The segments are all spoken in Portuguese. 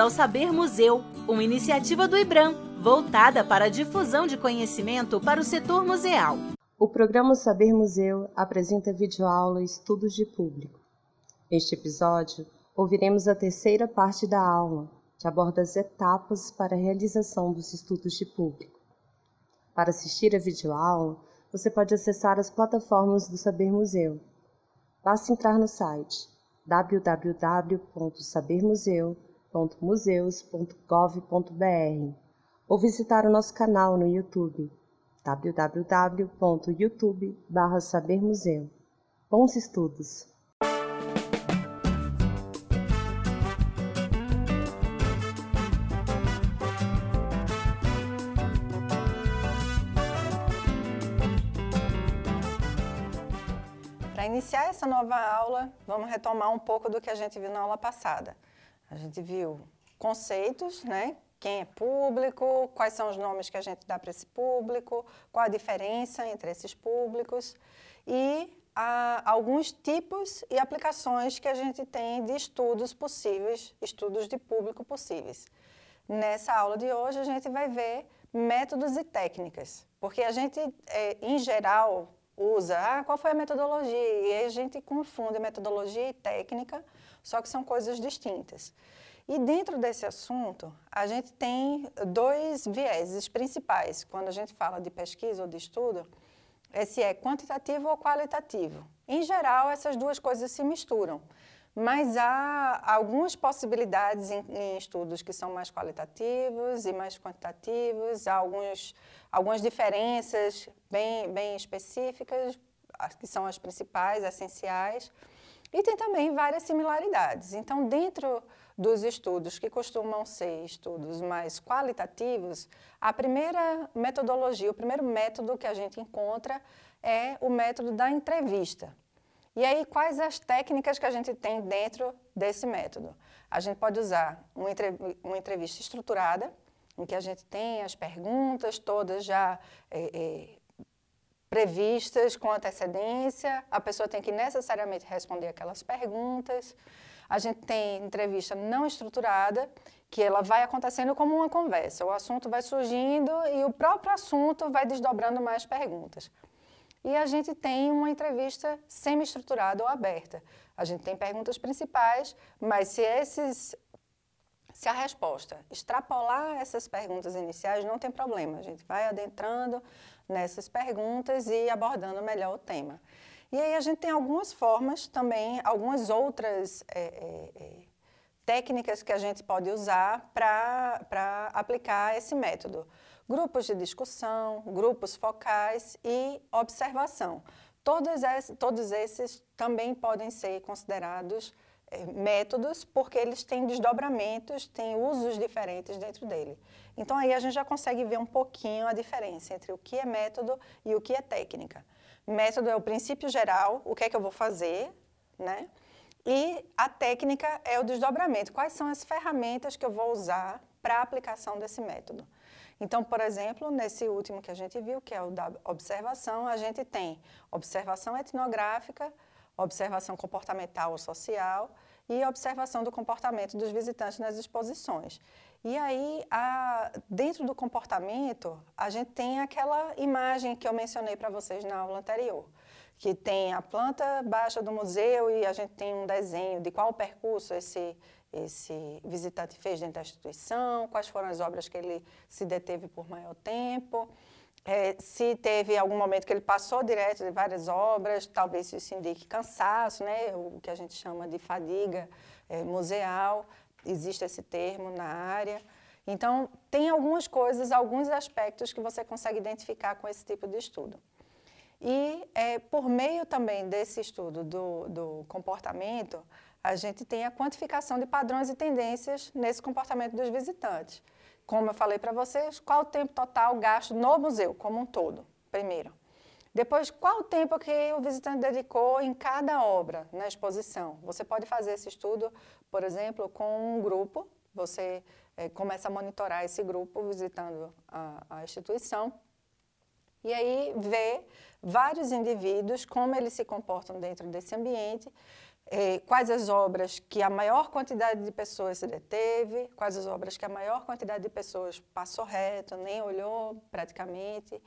ao Saber Museu, uma iniciativa do IBRAM, voltada para a difusão de conhecimento para o setor museal. O programa Saber Museu apresenta videoaula Estudos de Público. Neste episódio, ouviremos a terceira parte da aula, que aborda as etapas para a realização dos estudos de público. Para assistir a videoaula, você pode acessar as plataformas do Saber Museu. Basta entrar no site www.sabermuseu.museus.gov.br ou visitar o nosso canal no YouTube www.youtube.sabermuseu. Bons estudos! Para iniciar essa nova aula, vamos retomar um pouco do que a gente viu na aula passada. A gente viu conceitos, né? Quem é público, quais são os nomes que a gente dá para esse público, qual a diferença entre esses públicos e ah, alguns tipos e aplicações que a gente tem de estudos possíveis, estudos de público possíveis. Nessa aula de hoje, a gente vai ver métodos e técnicas, porque a gente, é, em geral, usa, ah, qual foi a metodologia? E aí a gente confunde metodologia e técnica, só que são coisas distintas. E dentro desse assunto, a gente tem dois vieses principais quando a gente fala de pesquisa ou de estudo, esse é quantitativo ou qualitativo. Em geral, essas duas coisas se misturam, mas há algumas possibilidades em, em estudos que são mais qualitativos e mais quantitativos, há alguns algumas diferenças bem, bem específicas, que são as principais, essenciais, e tem também várias similaridades. Então, dentro dos estudos que costumam ser estudos mais qualitativos, a primeira metodologia, o primeiro método que a gente encontra é o método da entrevista. E aí, quais as técnicas que a gente tem dentro desse método? A gente pode usar uma entrevista estruturada, em que a gente tem as perguntas todas já é, é, previstas com antecedência, a pessoa tem que necessariamente responder aquelas perguntas. A gente tem entrevista não estruturada, que ela vai acontecendo como uma conversa. O assunto vai surgindo e o próprio assunto vai desdobrando mais perguntas. E a gente tem uma entrevista semi-estruturada ou aberta. A gente tem perguntas principais, mas se esses se a resposta extrapolar essas perguntas iniciais, não tem problema. A gente vai adentrando nessas perguntas e abordando melhor o tema. E aí a gente tem algumas formas também, algumas outras é, é, é técnicas que a gente pode usar para aplicar esse método. Grupos de discussão, grupos focais e observação. Todos esses, todos esses também podem ser considerados é, métodos, porque eles têm desdobramentos, têm usos diferentes dentro dele. Então aí a gente já consegue ver um pouquinho a diferença entre o que é método e o que é técnica. Método é o princípio geral, o que é que eu vou fazer, né? E a técnica é o desdobramento. Quais são as ferramentas que eu vou usar para a aplicação desse método? Então, por exemplo, nesse último que a gente viu, que é o da observação, a gente tem observação etnográfica, observação comportamental ou social e observação do comportamento dos visitantes nas exposições. E aí, a, dentro do comportamento, a gente tem aquela imagem que eu mencionei para vocês na aula anterior, que tem a planta baixa do museu e a gente tem um desenho de qual percurso esse, esse visitante fez dentro da instituição, quais foram as obras que ele se deteve por maior tempo é, se teve algum momento que ele passou direto de várias obras, talvez isso indique cansaço, né? o que a gente chama de fadiga é, museal, existe esse termo na área. Então, tem algumas coisas, alguns aspectos que você consegue identificar com esse tipo de estudo. E é, por meio também desse estudo do, do comportamento, a gente tem a quantificação de padrões e tendências nesse comportamento dos visitantes. Como eu falei para vocês, qual o tempo total gasto no museu como um todo, primeiro. Depois, qual o tempo que o visitante dedicou em cada obra na exposição? Você pode fazer esse estudo, por exemplo, com um grupo. Você é, começa a monitorar esse grupo visitando a, a instituição e aí vê vários indivíduos, como eles se comportam dentro desse ambiente, eh, quais as obras que a maior quantidade de pessoas se deteve, quais as obras que a maior quantidade de pessoas passou reto, nem olhou praticamente,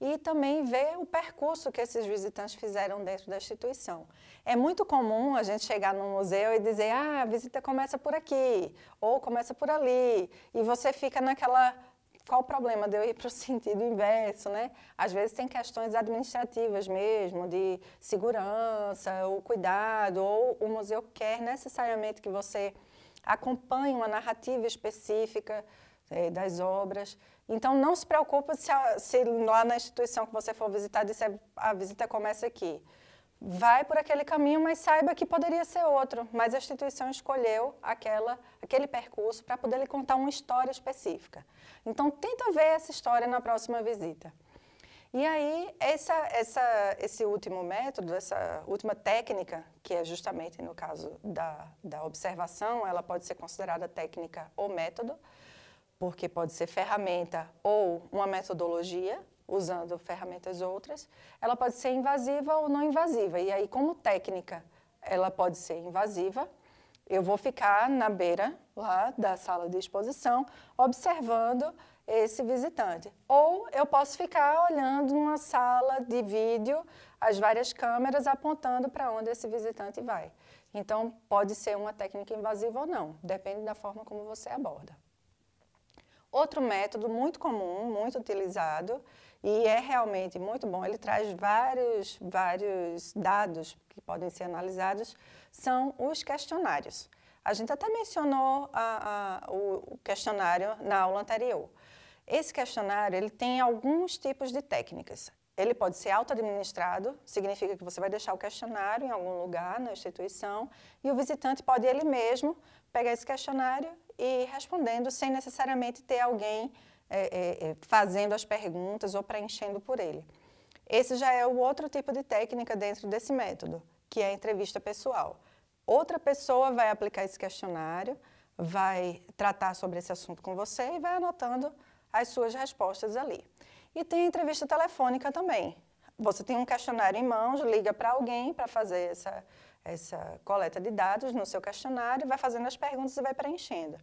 e também ver o percurso que esses visitantes fizeram dentro da instituição. É muito comum a gente chegar num museu e dizer, ah, a visita começa por aqui, ou começa por ali, e você fica naquela qual o problema de eu ir para o sentido inverso, né? Às vezes tem questões administrativas mesmo, de segurança, o cuidado, ou o museu quer necessariamente que você acompanhe uma narrativa específica é, das obras. Então, não se preocupe se, se, lá na instituição que você for visitar, disser, a visita começa aqui vai por aquele caminho, mas saiba que poderia ser outro. Mas a instituição escolheu aquela, aquele percurso para poder lhe contar uma história específica. Então, tenta ver essa história na próxima visita. E aí, essa, essa, esse último método, essa última técnica, que é justamente no caso da, da observação, ela pode ser considerada técnica ou método, porque pode ser ferramenta ou uma metodologia, usando ferramentas outras, ela pode ser invasiva ou não invasiva. E aí, como técnica, ela pode ser invasiva. Eu vou ficar na beira lá da sala de exposição, observando esse visitante. Ou eu posso ficar olhando numa sala de vídeo, as várias câmeras apontando para onde esse visitante vai. Então, pode ser uma técnica invasiva ou não, depende da forma como você aborda. Outro método muito comum, muito utilizado, e é realmente muito bom. Ele traz vários, vários dados que podem ser analisados, são os questionários. A gente até mencionou a, a, o questionário na aula anterior. Esse questionário ele tem alguns tipos de técnicas. Ele pode ser auto-administrado, significa que você vai deixar o questionário em algum lugar na instituição e o visitante pode ele mesmo pegar esse questionário e ir respondendo sem necessariamente ter alguém é, é, fazendo as perguntas ou preenchendo por ele. Esse já é o outro tipo de técnica dentro desse método, que é a entrevista pessoal. Outra pessoa vai aplicar esse questionário, vai tratar sobre esse assunto com você e vai anotando as suas respostas ali. E tem a entrevista telefônica também. Você tem um questionário em mãos, liga para alguém para fazer essa, essa coleta de dados no seu questionário, vai fazendo as perguntas e vai preenchendo.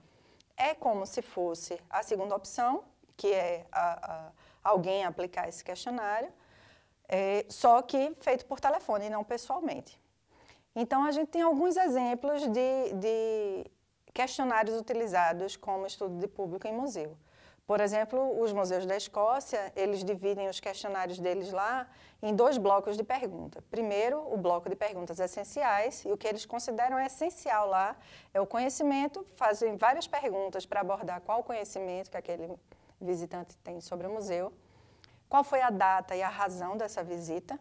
É como se fosse a segunda opção, que é a, a, alguém aplicar esse questionário, é, só que feito por telefone e não pessoalmente. Então, a gente tem alguns exemplos de, de questionários utilizados como estudo de público em museu. Por exemplo, os museus da Escócia, eles dividem os questionários deles lá em dois blocos de pergunta. Primeiro, o bloco de perguntas essenciais, e o que eles consideram essencial lá é o conhecimento, fazem várias perguntas para abordar qual conhecimento que aquele visitante tem sobre o museu, qual foi a data e a razão dessa visita,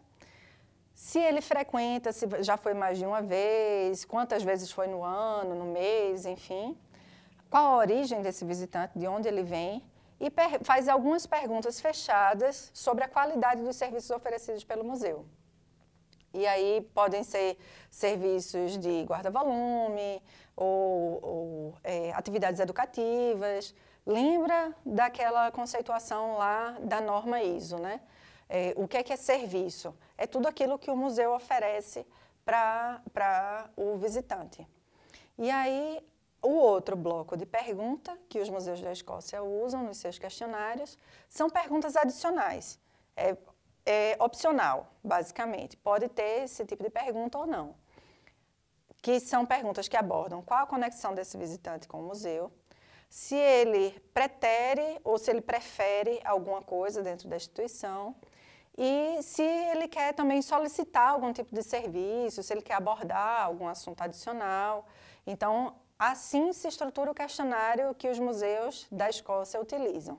se ele frequenta, se já foi mais de uma vez, quantas vezes foi no ano, no mês, enfim, qual a origem desse visitante, de onde ele vem, e faz algumas perguntas fechadas sobre a qualidade dos serviços oferecidos pelo museu. E aí podem ser serviços de guarda-volume ou, ou é, atividades educativas, Lembra daquela conceituação lá da norma ISO, né? É, o que é que é serviço? É tudo aquilo que o museu oferece para o visitante. E aí, o outro bloco de pergunta que os museus da Escócia usam nos seus questionários são perguntas adicionais. É, é opcional, basicamente. Pode ter esse tipo de pergunta ou não. Que são perguntas que abordam qual a conexão desse visitante com o museu, se ele pretere ou se ele prefere alguma coisa dentro da instituição e se ele quer também solicitar algum tipo de serviço, se ele quer abordar algum assunto adicional. Então, assim se estrutura o questionário que os museus da Escócia utilizam.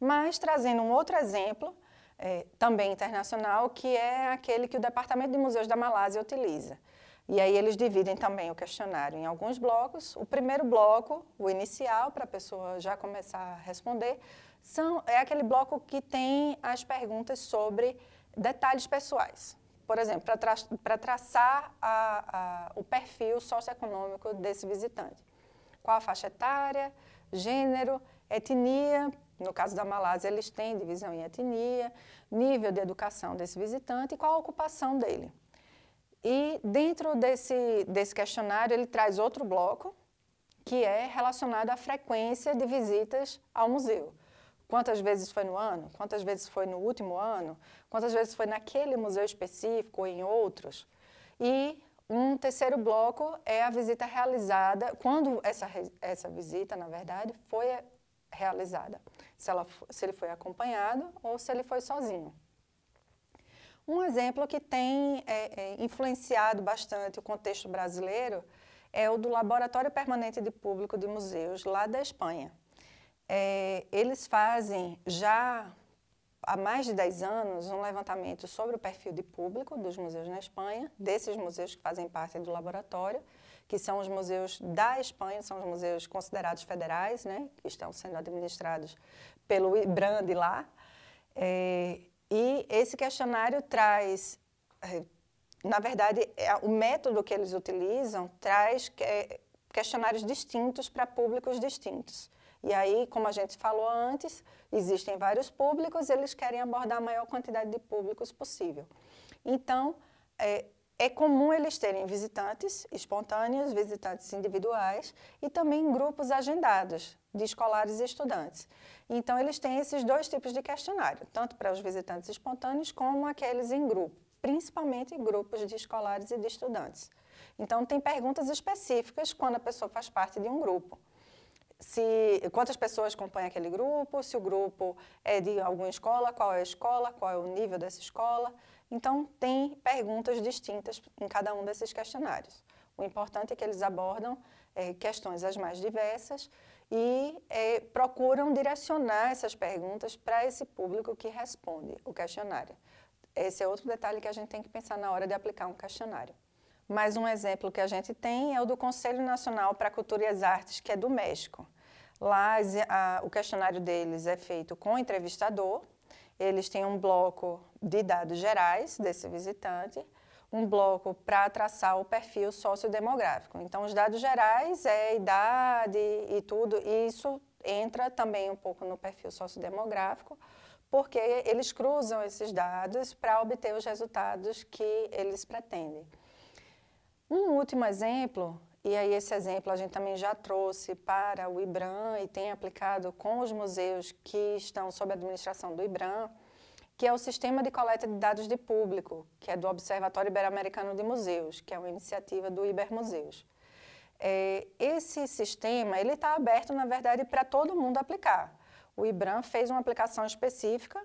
Mas trazendo um outro exemplo, é, também internacional, que é aquele que o Departamento de Museus da Malásia utiliza. E aí eles dividem também o questionário em alguns blocos. O primeiro bloco, o inicial, para a pessoa já começar a responder, são, é aquele bloco que tem as perguntas sobre detalhes pessoais. Por exemplo, para tra traçar a, a, o perfil socioeconômico desse visitante. Qual a faixa etária, gênero, etnia, no caso da Malásia, eles têm divisão em etnia, nível de educação desse visitante e qual a ocupação dele. E dentro desse, desse questionário, ele traz outro bloco, que é relacionado à frequência de visitas ao museu. Quantas vezes foi no ano? Quantas vezes foi no último ano? Quantas vezes foi naquele museu específico ou em outros? E um terceiro bloco é a visita realizada, quando essa, essa visita, na verdade, foi realizada. Se, ela, se ele foi acompanhado ou se ele foi sozinho. Um exemplo que tem é, é, influenciado bastante o contexto brasileiro é o do Laboratório Permanente de Público de Museus, lá da Espanha. É, eles fazem já há mais de 10 anos um levantamento sobre o perfil de público dos museus na Espanha, desses museus que fazem parte do laboratório, que são os museus da Espanha, são os museus considerados federais, né, que estão sendo administrados pelo IBRAM de lá. É, e esse questionário traz, é, na verdade, é, o método que eles utilizam traz questionários distintos para públicos distintos. E aí, como a gente falou antes, existem vários públicos, eles querem abordar a maior quantidade de públicos possível. Então, é, é comum eles terem visitantes espontâneos, visitantes individuais e também grupos agendados de escolares e estudantes. Então, eles têm esses dois tipos de questionário, tanto para os visitantes espontâneos como aqueles em grupo, principalmente grupos de escolares e de estudantes. Então, tem perguntas específicas quando a pessoa faz parte de um grupo. Se, quantas pessoas compõem aquele grupo, se o grupo é de alguma escola, qual é a escola, qual é o nível dessa escola. Então, tem perguntas distintas em cada um desses questionários. O importante é que eles abordam é, questões as mais diversas e é, procuram direcionar essas perguntas para esse público que responde o questionário. Esse é outro detalhe que a gente tem que pensar na hora de aplicar um questionário. Mais um exemplo que a gente tem é o do Conselho Nacional para a Cultura e as Artes, que é do México. Lá, a, o questionário deles é feito com entrevistador, eles têm um bloco de dados gerais desse visitante um bloco para traçar o perfil sociodemográfico. Então, os dados gerais é idade e tudo, e isso entra também um pouco no perfil sociodemográfico, porque eles cruzam esses dados para obter os resultados que eles pretendem. Um último exemplo, e aí esse exemplo a gente também já trouxe para o IBRAM e tem aplicado com os museus que estão sob a administração do IBRAM, que é o Sistema de Coleta de Dados de Público, que é do Observatório Ibero-Americano de Museus, que é uma iniciativa do Ibermuseus. É, esse sistema ele está aberto, na verdade, para todo mundo aplicar. O IBRAM fez uma aplicação específica,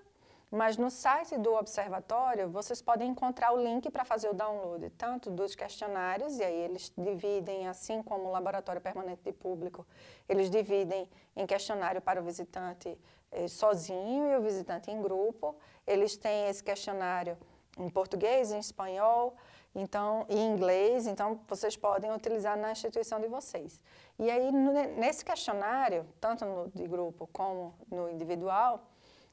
mas no site do observatório vocês podem encontrar o link para fazer o download, tanto dos questionários, e aí eles dividem, assim como o Laboratório Permanente de Público, eles dividem em questionário para o visitante eh, sozinho e o visitante em grupo. Eles têm esse questionário em português, em espanhol, então, em inglês, então vocês podem utilizar na instituição de vocês. E aí, nesse questionário, tanto no de grupo como no individual,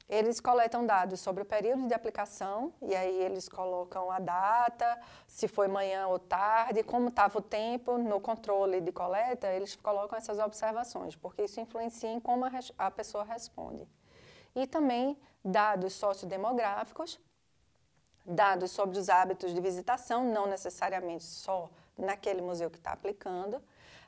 eles coletam dados sobre o período de aplicação, e aí eles colocam a data, se foi manhã ou tarde, como estava o tempo no controle de coleta, eles colocam essas observações, porque isso influencia em como a, a pessoa responde. E também dados sociodemográficos, dados sobre os hábitos de visitação, não necessariamente só naquele museu que está aplicando,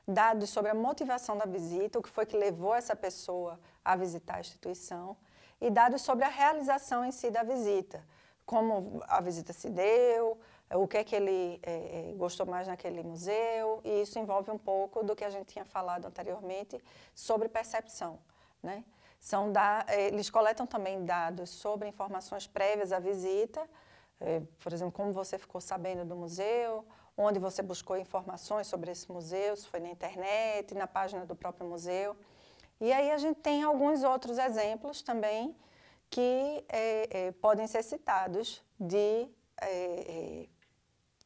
dados sobre a motivação da visita, o que foi que levou essa pessoa a visitar a instituição, e dados sobre a realização em si da visita, como a visita se deu, o que é que ele é, gostou mais naquele museu, e isso envolve um pouco do que a gente tinha falado anteriormente sobre percepção. Né? São da, eles coletam também dados sobre informações prévias à visita, é, por exemplo, como você ficou sabendo do museu, onde você buscou informações sobre esse museu, se foi na internet, na página do próprio museu. E aí a gente tem alguns outros exemplos também que é, é, podem ser citados de é, é,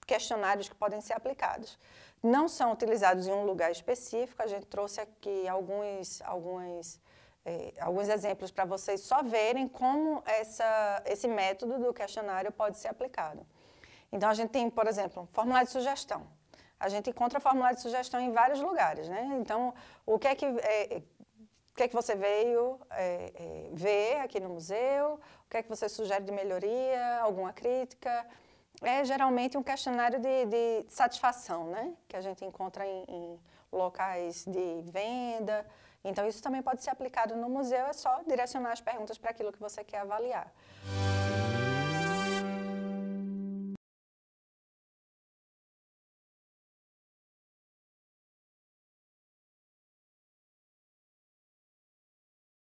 questionários que podem ser aplicados. Não são utilizados em um lugar específico, a gente trouxe aqui alguns, alguns, é, alguns exemplos para vocês só verem como essa, esse método do questionário pode ser aplicado. Então, a gente tem, por exemplo, formulário de sugestão. A gente encontra formulário de sugestão em vários lugares, né? Então, o que é que, é, o que é que você veio é, é, ver aqui no museu, o que é que você sugere de melhoria, alguma crítica, é geralmente um questionário de, de satisfação, né? Que a gente encontra em, em locais de venda. Então, isso também pode ser aplicado no museu, é só direcionar as perguntas para aquilo que você quer avaliar.